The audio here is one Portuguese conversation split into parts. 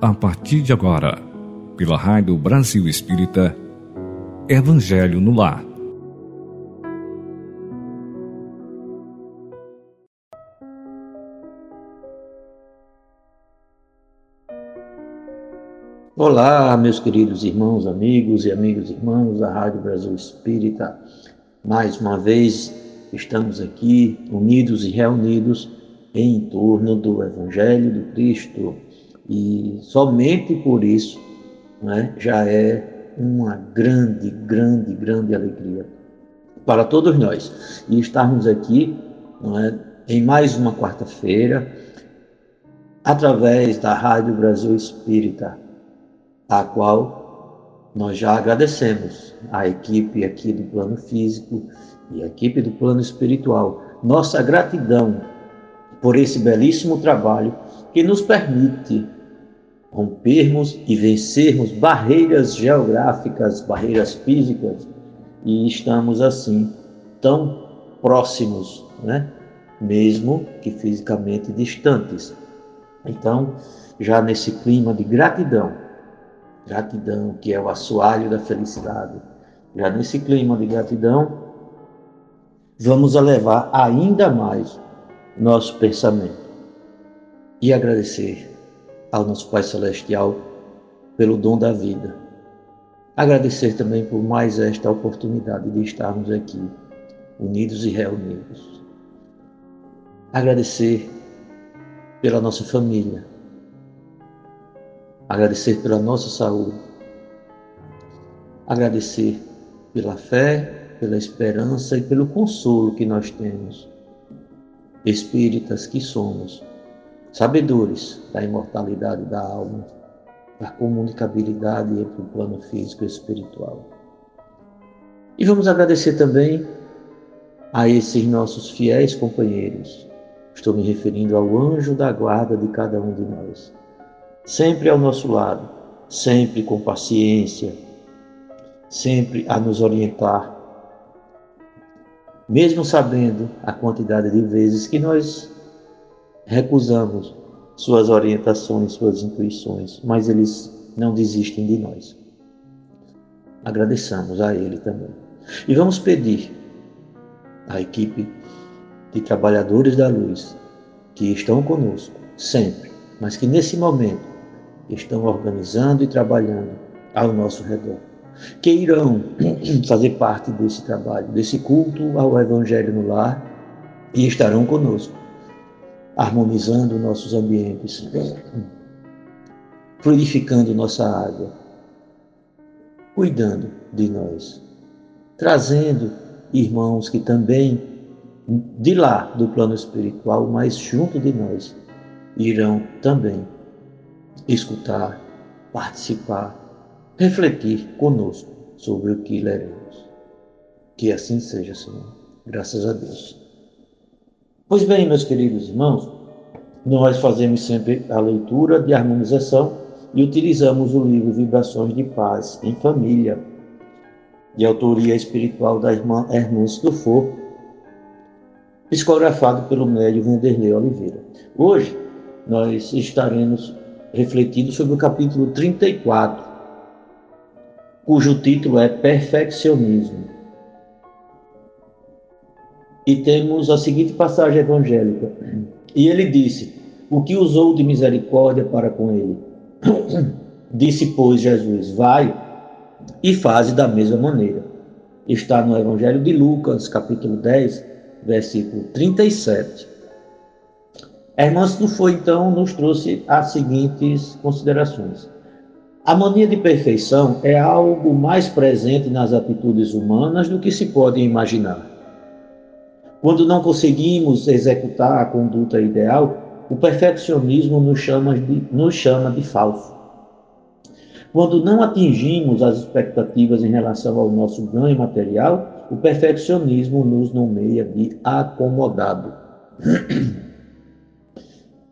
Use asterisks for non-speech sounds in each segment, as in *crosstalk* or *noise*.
a partir de agora, pela Rádio Brasil Espírita, Evangelho no Lar. Olá, meus queridos irmãos, amigos e amigos irmãos da Rádio Brasil Espírita. Mais uma vez estamos aqui unidos e reunidos em torno do Evangelho do Cristo e somente por isso né, já é uma grande, grande, grande alegria para todos nós. E estarmos aqui é, em mais uma quarta-feira, através da Rádio Brasil Espírita, a qual nós já agradecemos a equipe aqui do plano físico e a equipe do plano espiritual. Nossa gratidão por esse belíssimo trabalho que nos permite rompermos e vencermos barreiras geográficas, barreiras físicas, e estamos assim tão próximos, né? mesmo que fisicamente distantes. Então, já nesse clima de gratidão, gratidão que é o assoalho da felicidade, já nesse clima de gratidão, vamos elevar ainda mais nosso pensamento e agradecer ao nosso Pai Celestial pelo dom da vida. Agradecer também por mais esta oportunidade de estarmos aqui, unidos e reunidos. Agradecer pela nossa família. Agradecer pela nossa saúde. Agradecer pela fé, pela esperança e pelo consolo que nós temos. Espíritas que somos sabedores da imortalidade da alma, da comunicabilidade entre o plano físico e espiritual. E vamos agradecer também a esses nossos fiéis companheiros. Estou me referindo ao anjo da guarda de cada um de nós, sempre ao nosso lado, sempre com paciência, sempre a nos orientar, mesmo sabendo a quantidade de vezes que nós recusamos suas orientações, suas intuições, mas eles não desistem de nós. Agradeçamos a Ele também. E vamos pedir à equipe de trabalhadores da luz que estão conosco sempre, mas que nesse momento estão organizando e trabalhando ao nosso redor, que irão *clears throat* fazer parte desse trabalho, desse culto ao Evangelho no lar e estarão conosco harmonizando nossos ambientes, fluidificando nossa água, cuidando de nós, trazendo irmãos que também de lá do plano espiritual, mas junto de nós, irão também escutar, participar, refletir conosco sobre o que leremos. Que assim seja, Senhor. Graças a Deus. Pois bem, meus queridos irmãos, nós fazemos sempre a leitura de harmonização e utilizamos o livro Vibrações de Paz em Família, de autoria espiritual da irmã Hermance Dufour, psicografado pelo médio Vanderlei Oliveira. Hoje nós estaremos refletindo sobre o capítulo 34, cujo título é Perfeccionismo. E temos a seguinte passagem evangélica. E ele disse: O que usou de misericórdia para com ele? *coughs* disse, pois, Jesus: Vai e faze da mesma maneira. Está no Evangelho de Lucas, capítulo 10, versículo 37. A irmã foi então nos trouxe as seguintes considerações. A mania de perfeição é algo mais presente nas atitudes humanas do que se pode imaginar. Quando não conseguimos executar a conduta ideal, o perfeccionismo nos chama de, nos chama de falso. Quando não atingimos as expectativas em relação ao nosso ganho material, o perfeccionismo nos nomeia de acomodado. *clears throat*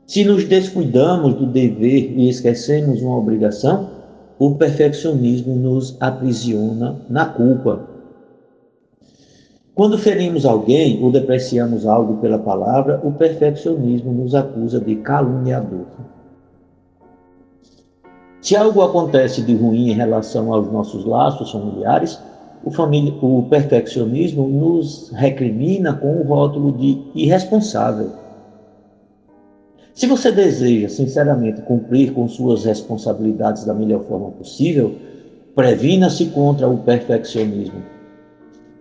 Se nos descuidamos do dever e esquecemos uma obrigação, o perfeccionismo nos aprisiona na culpa quando ferimos alguém ou depreciamos algo pela palavra, o perfeccionismo nos acusa de caluniador. Se algo acontece de ruim em relação aos nossos laços familiares, o, o perfeccionismo nos recrimina com o rótulo de irresponsável. Se você deseja, sinceramente, cumprir com suas responsabilidades da melhor forma possível, previna-se contra o perfeccionismo.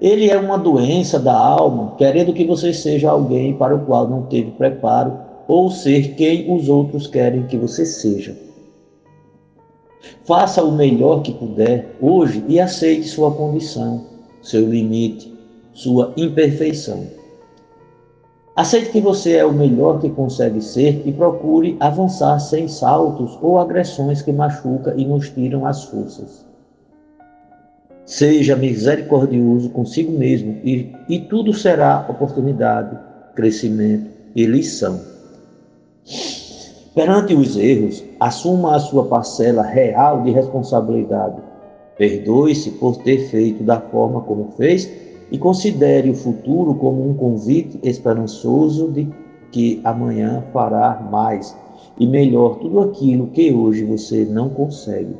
Ele é uma doença da alma, querendo que você seja alguém para o qual não teve preparo ou ser quem os outros querem que você seja. Faça o melhor que puder hoje e aceite sua condição, seu limite, sua imperfeição. Aceite que você é o melhor que consegue ser e procure avançar sem saltos ou agressões que machucam e nos tiram as forças. Seja misericordioso consigo mesmo e, e tudo será oportunidade, crescimento e lição. Perante os erros, assuma a sua parcela real de responsabilidade. Perdoe-se por ter feito da forma como fez e considere o futuro como um convite esperançoso de que amanhã fará mais e melhor tudo aquilo que hoje você não consegue.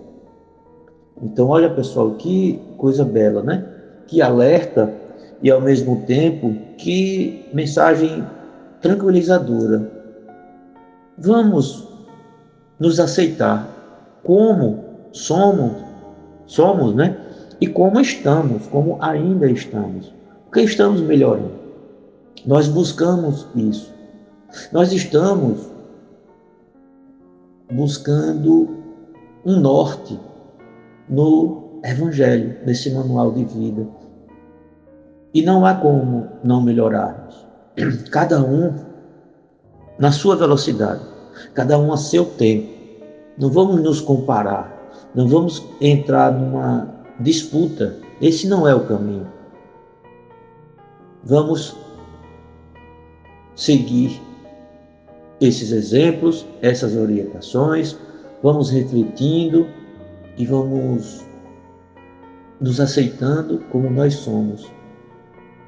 Então, olha pessoal, que coisa bela, né? Que alerta e ao mesmo tempo que mensagem tranquilizadora. Vamos nos aceitar como somos, somos, né? E como estamos, como ainda estamos. Porque estamos melhorando. Nós buscamos isso. Nós estamos buscando um norte no Evangelho, nesse manual de vida. E não há como não melhorarmos. Cada um na sua velocidade, cada um a seu tempo. Não vamos nos comparar, não vamos entrar numa disputa. Esse não é o caminho. Vamos seguir esses exemplos, essas orientações, vamos refletindo e vamos nos aceitando como nós somos,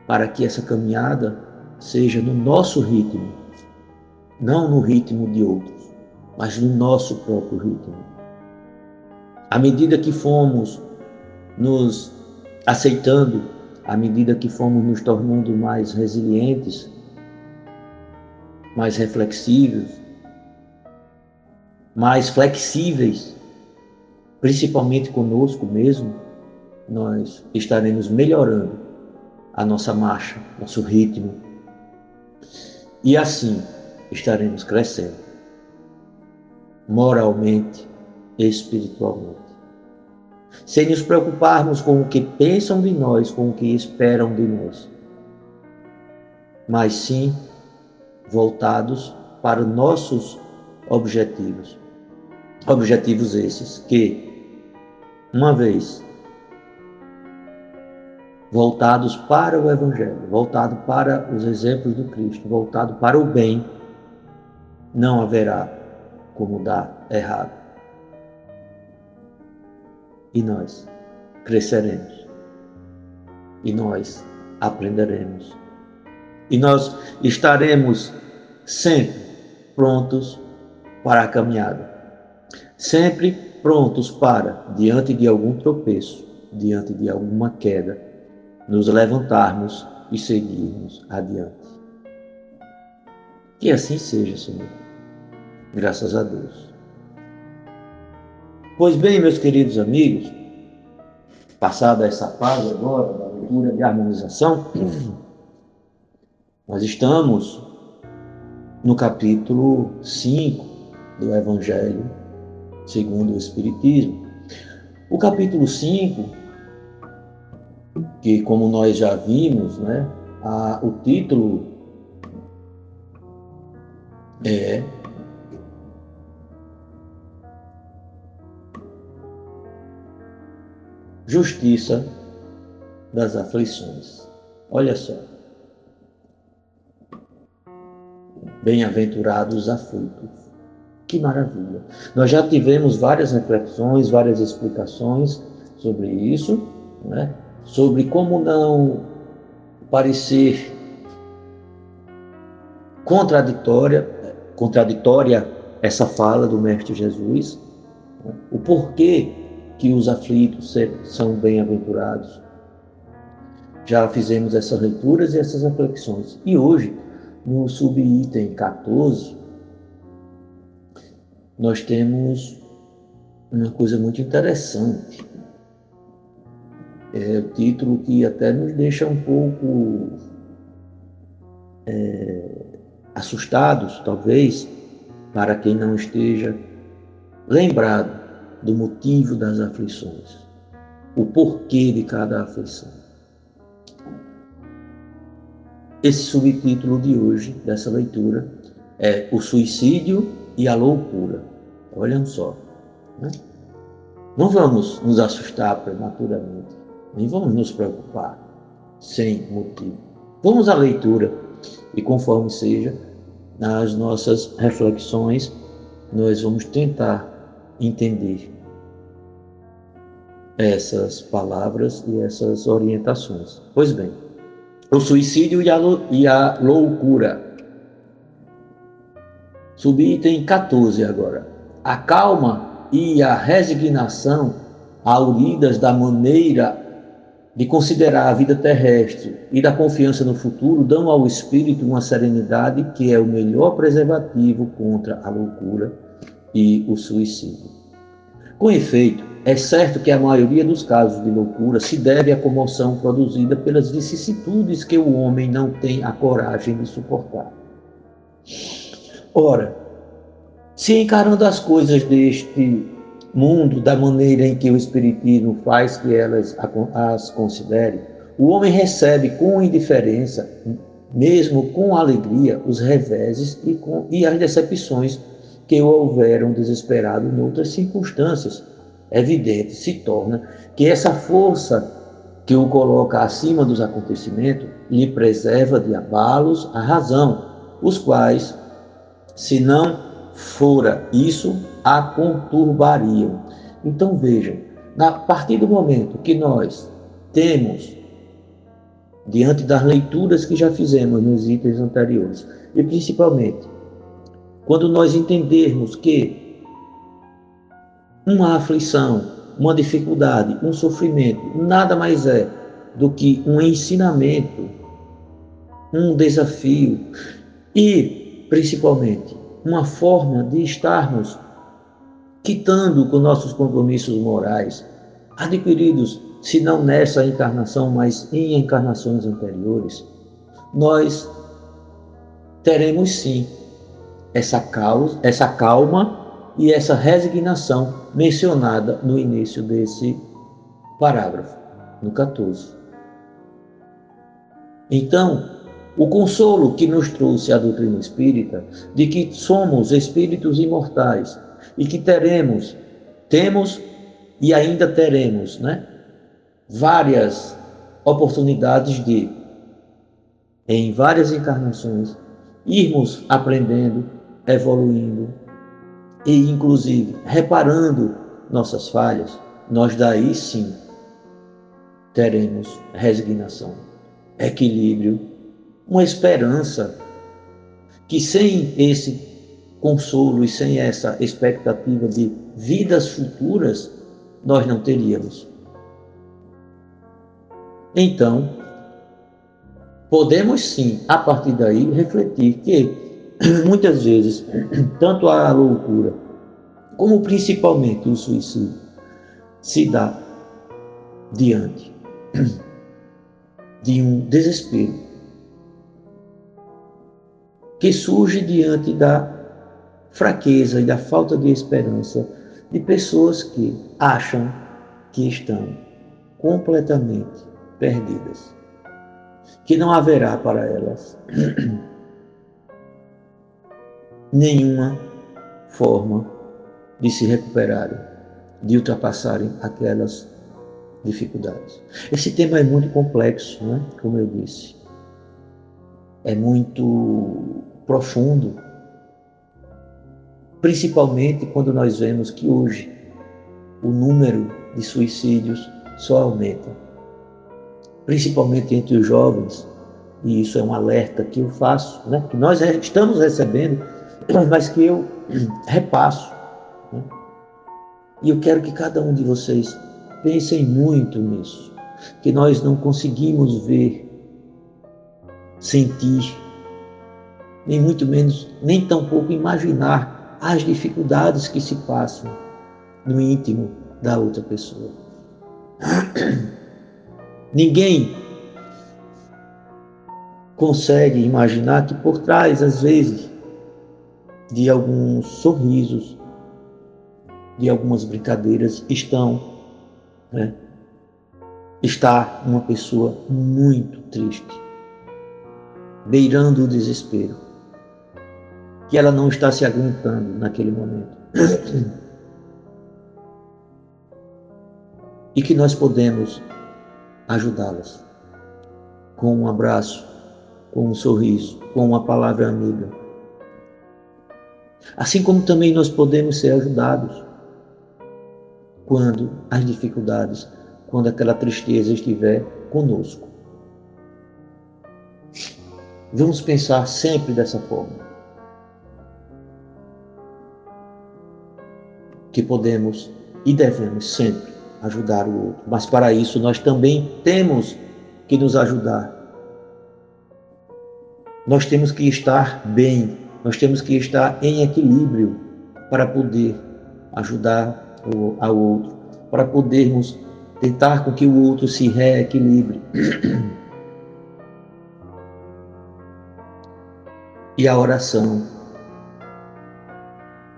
para que essa caminhada seja no nosso ritmo, não no ritmo de outros, mas no nosso próprio ritmo. À medida que fomos nos aceitando, à medida que fomos nos tornando mais resilientes, mais reflexivos, mais flexíveis, principalmente conosco mesmo, nós estaremos melhorando a nossa marcha, nosso ritmo. E assim estaremos crescendo moralmente, espiritualmente. Sem nos preocuparmos com o que pensam de nós, com o que esperam de nós, mas sim voltados para nossos objetivos. Objetivos esses que uma vez voltados para o Evangelho, voltado para os exemplos do Cristo, voltado para o bem, não haverá como dar errado. E nós cresceremos. E nós aprenderemos. E nós estaremos sempre prontos para a caminhada. Sempre prontos para, diante de algum tropeço, diante de alguma queda, nos levantarmos e seguirmos adiante. Que assim seja, Senhor. Graças a Deus. Pois bem, meus queridos amigos, passada essa fase agora da leitura de harmonização, *clears throat* nós estamos no capítulo 5 do Evangelho segundo o Espiritismo. O capítulo 5, que como nós já vimos, né, a, o título é Justiça das aflições. Olha só. Bem-aventurados os aflitos que maravilha! Nós já tivemos várias reflexões, várias explicações sobre isso, né? Sobre como não parecer contraditória, contraditória essa fala do Mestre Jesus, o porquê que os aflitos são bem-aventurados. Já fizemos essas leituras e essas reflexões. E hoje, no subitem 14, nós temos uma coisa muito interessante. É título que até nos deixa um pouco é, assustados, talvez, para quem não esteja lembrado do motivo das aflições, o porquê de cada aflição. Esse subtítulo de hoje, dessa leitura, é O Suicídio e a Loucura. Olham só. Né? Não vamos nos assustar prematuramente, nem vamos nos preocupar sem motivo. Vamos à leitura e, conforme seja, nas nossas reflexões, nós vamos tentar entender essas palavras e essas orientações. Pois bem, o suicídio e a, e a loucura. Subitem 14 agora. A calma e a resignação, auridas da maneira de considerar a vida terrestre e da confiança no futuro, dão ao espírito uma serenidade que é o melhor preservativo contra a loucura e o suicídio. Com efeito, é certo que a maioria dos casos de loucura se deve à comoção produzida pelas vicissitudes que o homem não tem a coragem de suportar. Ora, se encarando as coisas deste mundo da maneira em que o Espiritismo faz que elas as considere, o homem recebe com indiferença, mesmo com alegria, os reveses e, com, e as decepções que o houveram desesperado em outras circunstâncias. Evidente se torna que essa força que o coloca acima dos acontecimentos lhe preserva de abalos a razão, os quais, se não fora isso, a conturbariam. Então vejam, a partir do momento que nós temos, diante das leituras que já fizemos nos itens anteriores, e principalmente quando nós entendermos que uma aflição, uma dificuldade, um sofrimento nada mais é do que um ensinamento, um desafio e, principalmente, uma forma de estarmos quitando com nossos compromissos morais, adquiridos, se não nessa encarnação, mas em encarnações anteriores, nós teremos sim essa, essa calma e essa resignação mencionada no início desse parágrafo, no 14. Então, o consolo que nos trouxe a doutrina espírita de que somos espíritos imortais e que teremos, temos e ainda teremos, né, várias oportunidades de, em várias encarnações, irmos aprendendo evoluindo e, inclusive, reparando nossas falhas, nós daí sim teremos resignação, equilíbrio, uma esperança que sem esse consolo e sem essa expectativa de vidas futuras, nós não teríamos. Então, podemos sim, a partir daí, refletir que *clears throat* muitas vezes, *clears throat* tanto a loucura como principalmente o suicídio se dá diante *clears throat* de um desespero que surge diante da fraqueza e da falta de esperança de pessoas que acham que estão completamente perdidas, que não haverá para elas *clears throat* nenhuma forma de se recuperarem, de ultrapassarem aquelas dificuldades. Esse tema é muito complexo, né? como eu disse. É muito profundo, principalmente quando nós vemos que hoje o número de suicídios só aumenta, principalmente entre os jovens, e isso é um alerta que eu faço, né? que nós estamos recebendo *clears throat* mas que eu *clears throat* repasso. Né? E eu quero que cada um de vocês pensem muito nisso, que nós não conseguimos ver, sentir, nem muito menos, nem tampouco imaginar as dificuldades que se passam no íntimo da outra pessoa. *clears throat* Ninguém consegue imaginar que por trás, às vezes, de alguns sorrisos, de algumas brincadeiras, estão, né, está uma pessoa muito triste, beirando o desespero, que ela não está se aguentando naquele momento. *clears throat* e que nós podemos ajudá-las com um abraço, com um sorriso, com uma palavra amiga. Assim como também nós podemos ser ajudados quando as dificuldades, quando aquela tristeza estiver conosco. Vamos pensar sempre dessa forma. Que podemos e devemos sempre ajudar o outro. Mas para isso nós também temos que nos ajudar. Nós temos que estar bem, nós temos que estar em equilíbrio para poder ajudar o, ao outro, para podermos tentar com que o outro se reequilibre. E a oração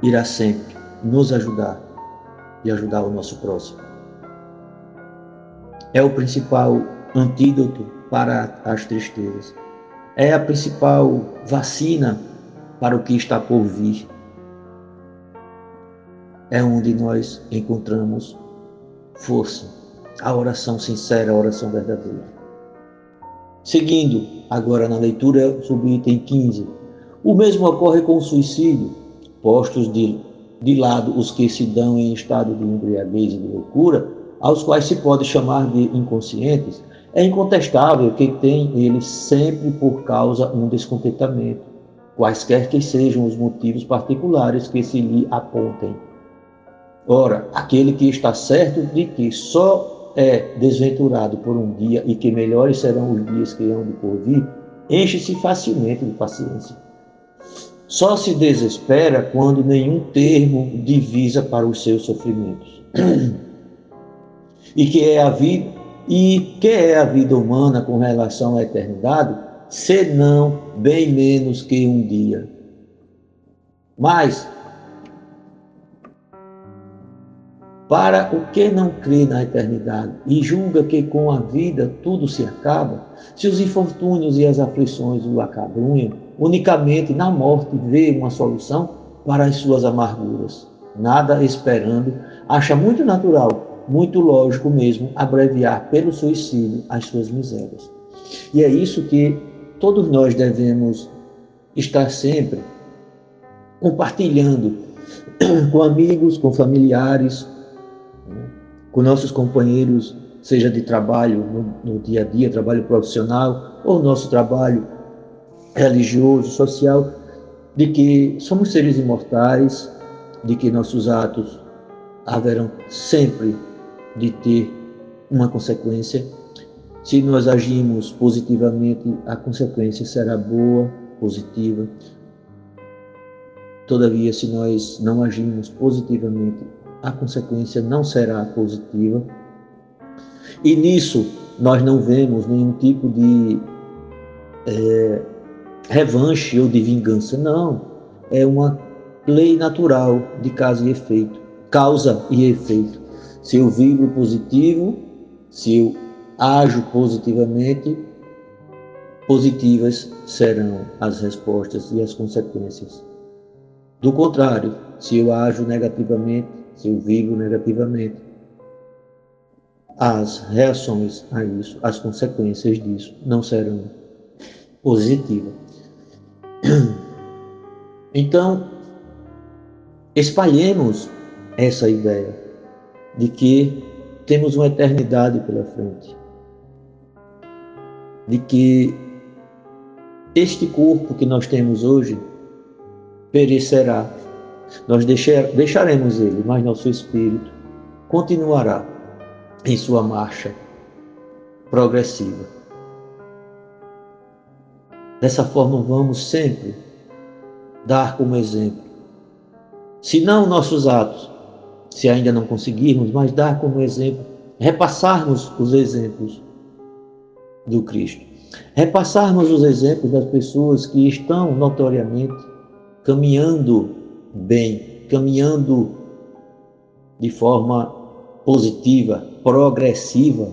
irá sempre nos ajudar e ajudar o nosso próximo é o principal antídoto para as tristezas. É a principal vacina para o que está por vir. É onde nós encontramos força, a oração sincera, a oração verdadeira. Seguindo agora na leitura sobre o item 15. O mesmo ocorre com o suicídio, postos de, de lado os que se dão em estado de embriaguez e de loucura, aos quais se pode chamar de inconscientes, é incontestável que tem eles sempre por causa um descontentamento, quaisquer que sejam os motivos particulares que se lhe apontem. Ora, aquele que está certo de que só é desventurado por um dia e que melhores serão os dias que hão de por vir, enche-se facilmente de paciência. Só se desespera quando nenhum termo divisa para os seus sofrimentos. e que é a vida e que é a vida humana com relação à eternidade, senão bem menos que um dia. Mas para o que não crê na eternidade e julga que com a vida tudo se acaba, se os infortúnios e as aflições o acabrunham, unicamente na morte vê uma solução para as suas amarguras, nada esperando, acha muito natural muito lógico mesmo abreviar pelo suicídio as suas misérias. E é isso que todos nós devemos estar sempre compartilhando *clears throat* com amigos, com familiares, né, com nossos companheiros, seja de trabalho no, no dia a dia, trabalho profissional, ou nosso trabalho religioso, social, de que somos seres imortais, de que nossos atos haverão sempre de ter uma consequência. Se nós agimos positivamente, a consequência será boa, positiva. Todavia, se nós não agimos positivamente, a consequência não será positiva. E nisso nós não vemos nenhum tipo de é, revanche ou de vingança, não. É uma lei natural de causa e efeito, causa e efeito. Se eu vibro positivo, se eu ajo positivamente, positivas serão as respostas e as consequências. Do contrário, se eu ajo negativamente, se eu vibro negativamente, as reações a isso, as consequências disso não serão positivas. *clears throat* Então, espalhemos essa ideia de que temos uma eternidade pela frente, de que este corpo que nós temos hoje perecerá. Nós deixar, deixaremos ele, mas nosso espírito continuará em sua marcha progressiva. Dessa forma, vamos sempre dar como exemplo, se não nossos atos, se ainda não conseguirmos, mas dar como exemplo, repassarmos os exemplos do Cristo. Repassarmos os exemplos das pessoas que estão notoriamente caminhando bem, caminhando de forma positiva, progressiva.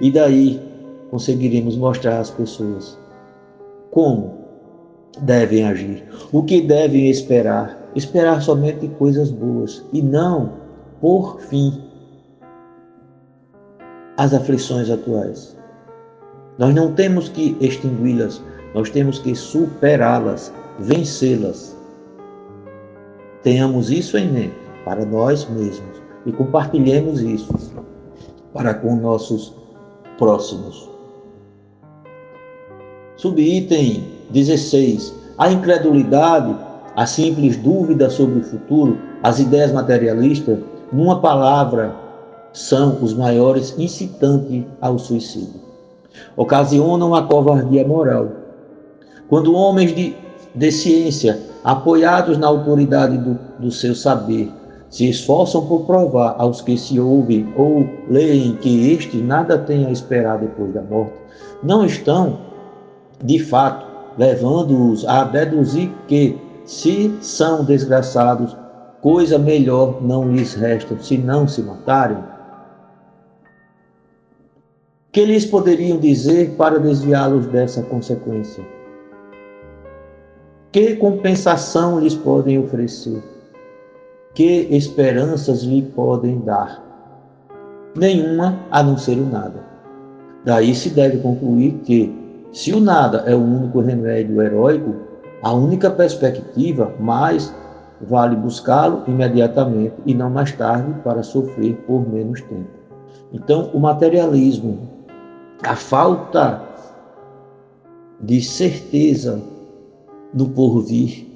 E daí conseguiremos mostrar às pessoas como devem agir, o que devem esperar. Esperar somente coisas boas e não, por fim, as aflições atuais. Nós não temos que extingui-las, nós temos que superá-las, vencê-las. Tenhamos isso em mente para nós mesmos e compartilhemos isso para com nossos próximos. Subitem 16. A incredulidade, a simples dúvida sobre o futuro, as ideias materialistas, numa palavra, são os maiores incitantes ao suicídio. Ocasionam a covardia moral. Quando homens de, de ciência, apoiados na autoridade do, do seu saber, se esforçam por provar aos que se ouvem ou leem que este nada tem a esperar depois da morte, não estão, de fato, levando-os a deduzir que, se são desgraçados, coisa melhor não lhes resta se não se matarem? Que lhes poderiam dizer para desviá-los dessa consequência? Que compensação lhes podem oferecer? Que esperanças lhe podem dar? Nenhuma a não ser o nada. Daí se deve concluir que se o nada é o único remédio heróico, a única perspectiva, mais vale buscá-lo imediatamente e não mais tarde para sofrer por menos tempo. Então, o materialismo, a falta de certeza do porvir,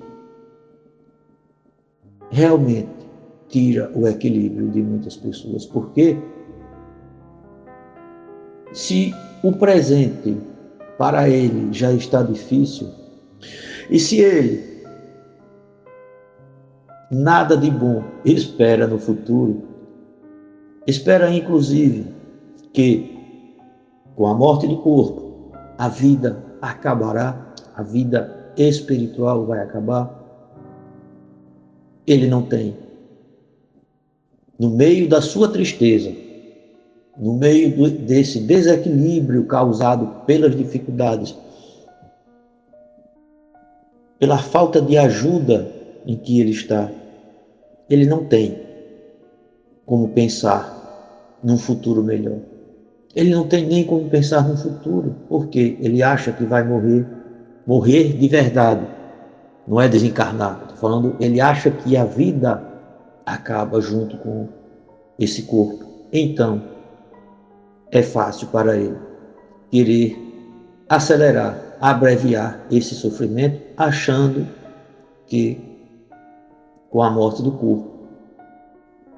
realmente tira o equilíbrio de muitas pessoas, porque se o presente para ele já está difícil, e se ele nada de bom espera no futuro, espera inclusive que com a morte do corpo a vida acabará, a vida espiritual vai acabar, ele não tem. No meio da sua tristeza, no meio do, desse desequilíbrio causado pelas dificuldades, pela falta de ajuda em que ele está, ele não tem como pensar num futuro melhor. Ele não tem nem como pensar no futuro, porque ele acha que vai morrer, morrer de verdade, não é desencarnar. Estou falando, ele acha que a vida acaba junto com esse corpo. Então, é fácil para ele querer acelerar, abreviar esse sofrimento, achando que com a morte do corpo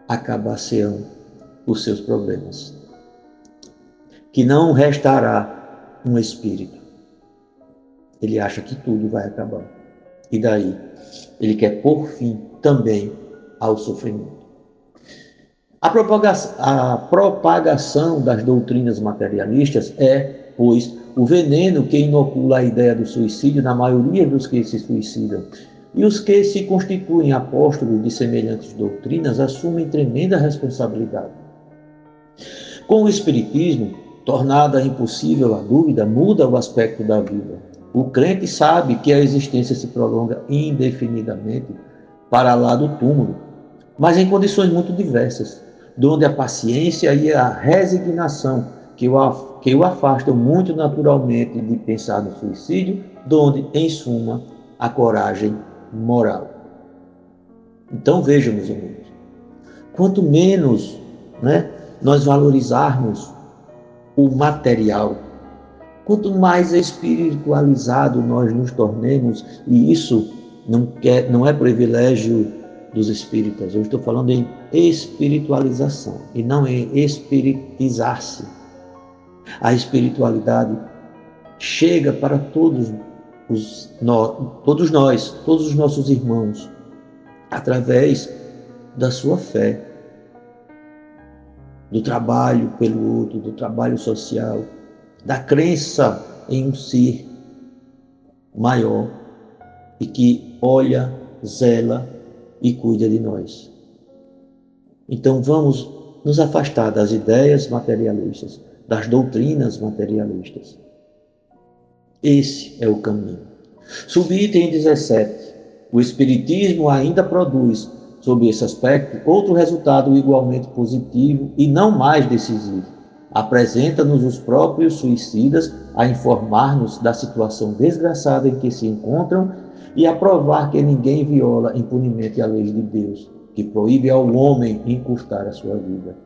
acabar-se-ão os seus problemas. Que não restará um espírito. Ele acha que tudo vai acabar. E daí ele quer pôr fim também ao sofrimento. A propagação, a propagação das doutrinas materialistas é, pois, o veneno que inocula a ideia do suicídio na maioria dos que se suicidam. E os que se constituem apóstolos de semelhantes doutrinas assumem tremenda responsabilidade. Com o Espiritismo, tornada impossível a dúvida, muda o aspecto da vida. O crente sabe que a existência se prolonga indefinidamente para lá do túmulo, mas em condições muito diversas donde a paciência e a resignação que o, que o afastam muito naturalmente de pensar no suicídio, donde, em suma, a coragem moral. Então vejam, meus amigos, quanto menos né, nós valorizarmos o material, quanto mais espiritualizado nós nos tornemos, e isso não, quer, não é privilégio dos espíritas, eu estou falando em espiritualização e não em espiritizar-se. A espiritualidade chega para todos os, todos nós, todos os nossos irmãos, através da sua fé, do trabalho pelo outro, do trabalho social, da crença em um ser maior e que olha, zela e cuida de nós. Então vamos nos afastar das ideias materialistas, das doutrinas materialistas. Esse é o caminho. Subitem 17. O Espiritismo ainda produz, sob esse aspecto, outro resultado igualmente positivo e não mais decisivo. Apresenta-nos os próprios suicidas a informar-nos da situação desgraçada em que se encontram e a provar que ninguém viola impunemente a lei de Deus, que proíbe ao homem encurtar a sua vida.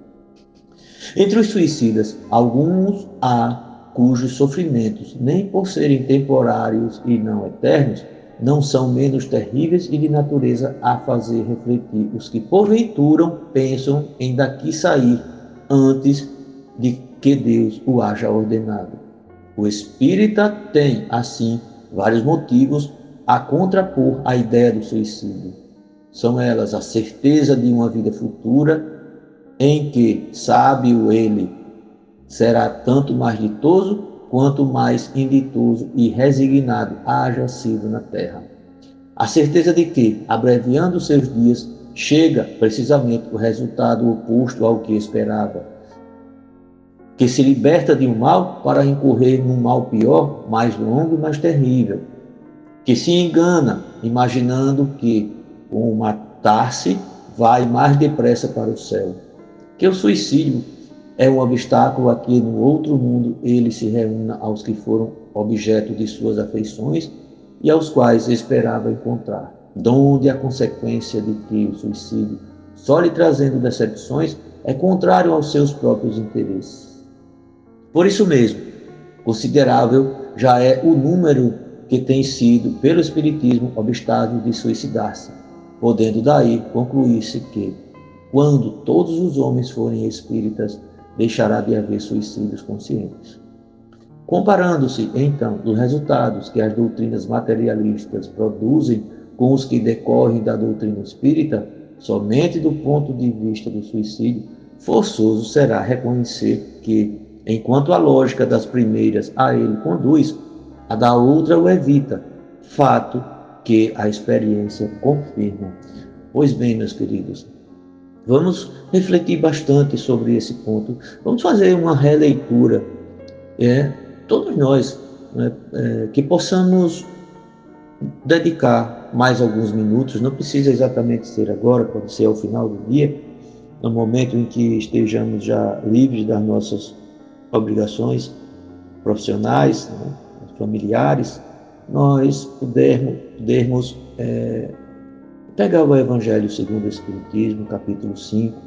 Entre os suicidas, alguns há cujos sofrimentos, nem por serem temporários e não eternos, não são menos terríveis e de natureza a fazer refletir os que porventura pensam em daqui sair antes de que Deus o haja ordenado. O espírita tem, assim, vários motivos a contrapor a ideia do suicídio. São elas a certeza de uma vida futura em que, sábio ele, será tanto mais ditoso quanto mais inditoso e resignado haja sido na terra. A certeza de que, abreviando seus dias, chega precisamente o resultado oposto ao que esperava, que se liberta de um mal para incorrer num mal pior, mais longo e mais terrível, que se engana imaginando que, com matar-se, vai mais depressa para o céu, que o suicídio é um obstáculo a que no outro mundo ele se reúna aos que foram objeto de suas afeições e aos quais esperava encontrar, donde a consequência de que o suicídio, só lhe trazendo decepções, é contrário aos seus próprios interesses. Por isso mesmo, considerável já é o número que tem sido, pelo Espiritismo, obstáculo de suicidar-se, podendo daí concluir-se que, quando todos os homens forem espíritas, deixará de haver suicídios conscientes. Comparando-se, então, os resultados que as doutrinas materialistas produzem com os que decorrem da doutrina espírita, somente do ponto de vista do suicídio, forçoso será reconhecer que, enquanto a lógica das primeiras a ele conduz, a da outra o evita, fato que a experiência confirma. Pois bem, meus queridos, Vamos refletir bastante sobre esse ponto. Vamos fazer uma releitura, é, todos nós, né, é, que possamos dedicar mais alguns minutos, não precisa exatamente ser agora, pode ser ao final do dia, no momento em que estejamos já livres das nossas obrigações profissionais, né, familiares, nós pudermos, pudermos é, Pegar o Evangelho segundo o Espiritismo, capítulo 5,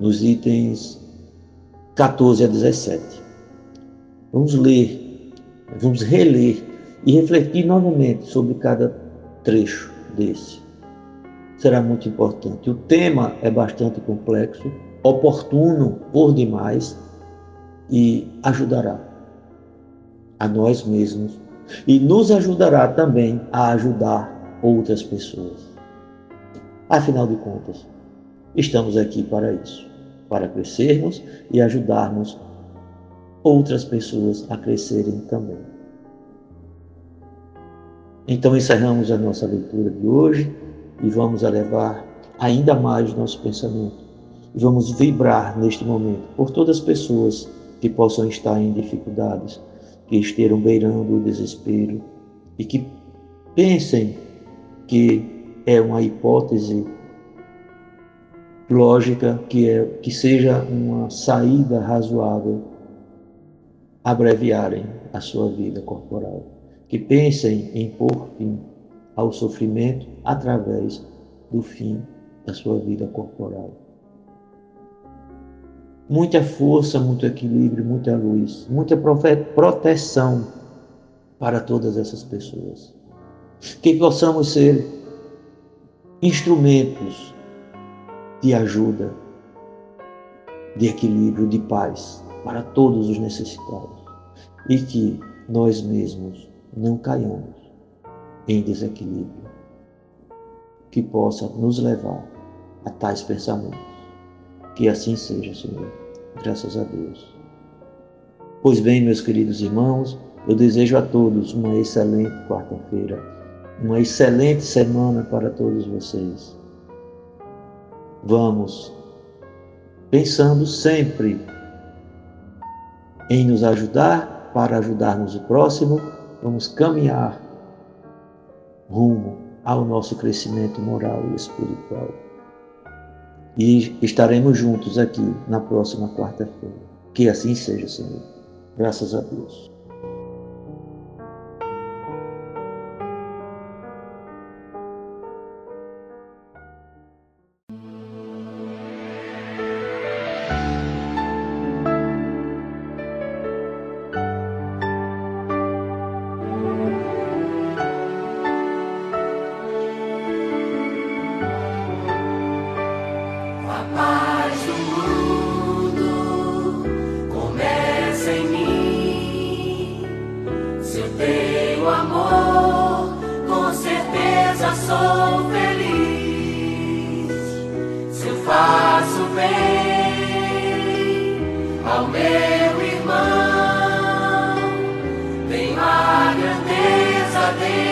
nos itens 14 a 17. Vamos ler, vamos reler e refletir novamente sobre cada trecho desse. Será muito importante. O tema é bastante complexo, oportuno por demais e ajudará a nós mesmos e nos ajudará também a ajudar outras pessoas. Afinal de contas, estamos aqui para isso, para crescermos e ajudarmos outras pessoas a crescerem também. Então encerramos a nossa leitura de hoje e vamos elevar ainda mais nosso pensamento. Vamos vibrar neste momento por todas as pessoas que possam estar em dificuldades, que estejam beirando o desespero e que pensem que é uma hipótese lógica que, é, que seja uma saída razoável abreviarem a sua vida corporal, que pensem em pôr fim ao sofrimento através do fim da sua vida corporal. Muita força, muito equilíbrio, muita luz, muita proteção para todas essas pessoas. Que possamos ser instrumentos de ajuda, de equilíbrio, de paz para todos os necessitados e que nós mesmos não caiamos em desequilíbrio que possa nos levar a tais pensamentos. Que assim seja, Senhor. Graças a Deus. Pois bem, meus queridos irmãos, eu desejo a todos uma excelente quarta-feira, uma excelente semana para todos vocês. Vamos pensando sempre em nos ajudar para ajudarmos o próximo, vamos caminhar rumo ao nosso crescimento moral e espiritual. E estaremos juntos aqui na próxima quarta-feira. Que assim seja, Senhor. Graças a Deus. ao meu irmão. Vem a grandeza dele.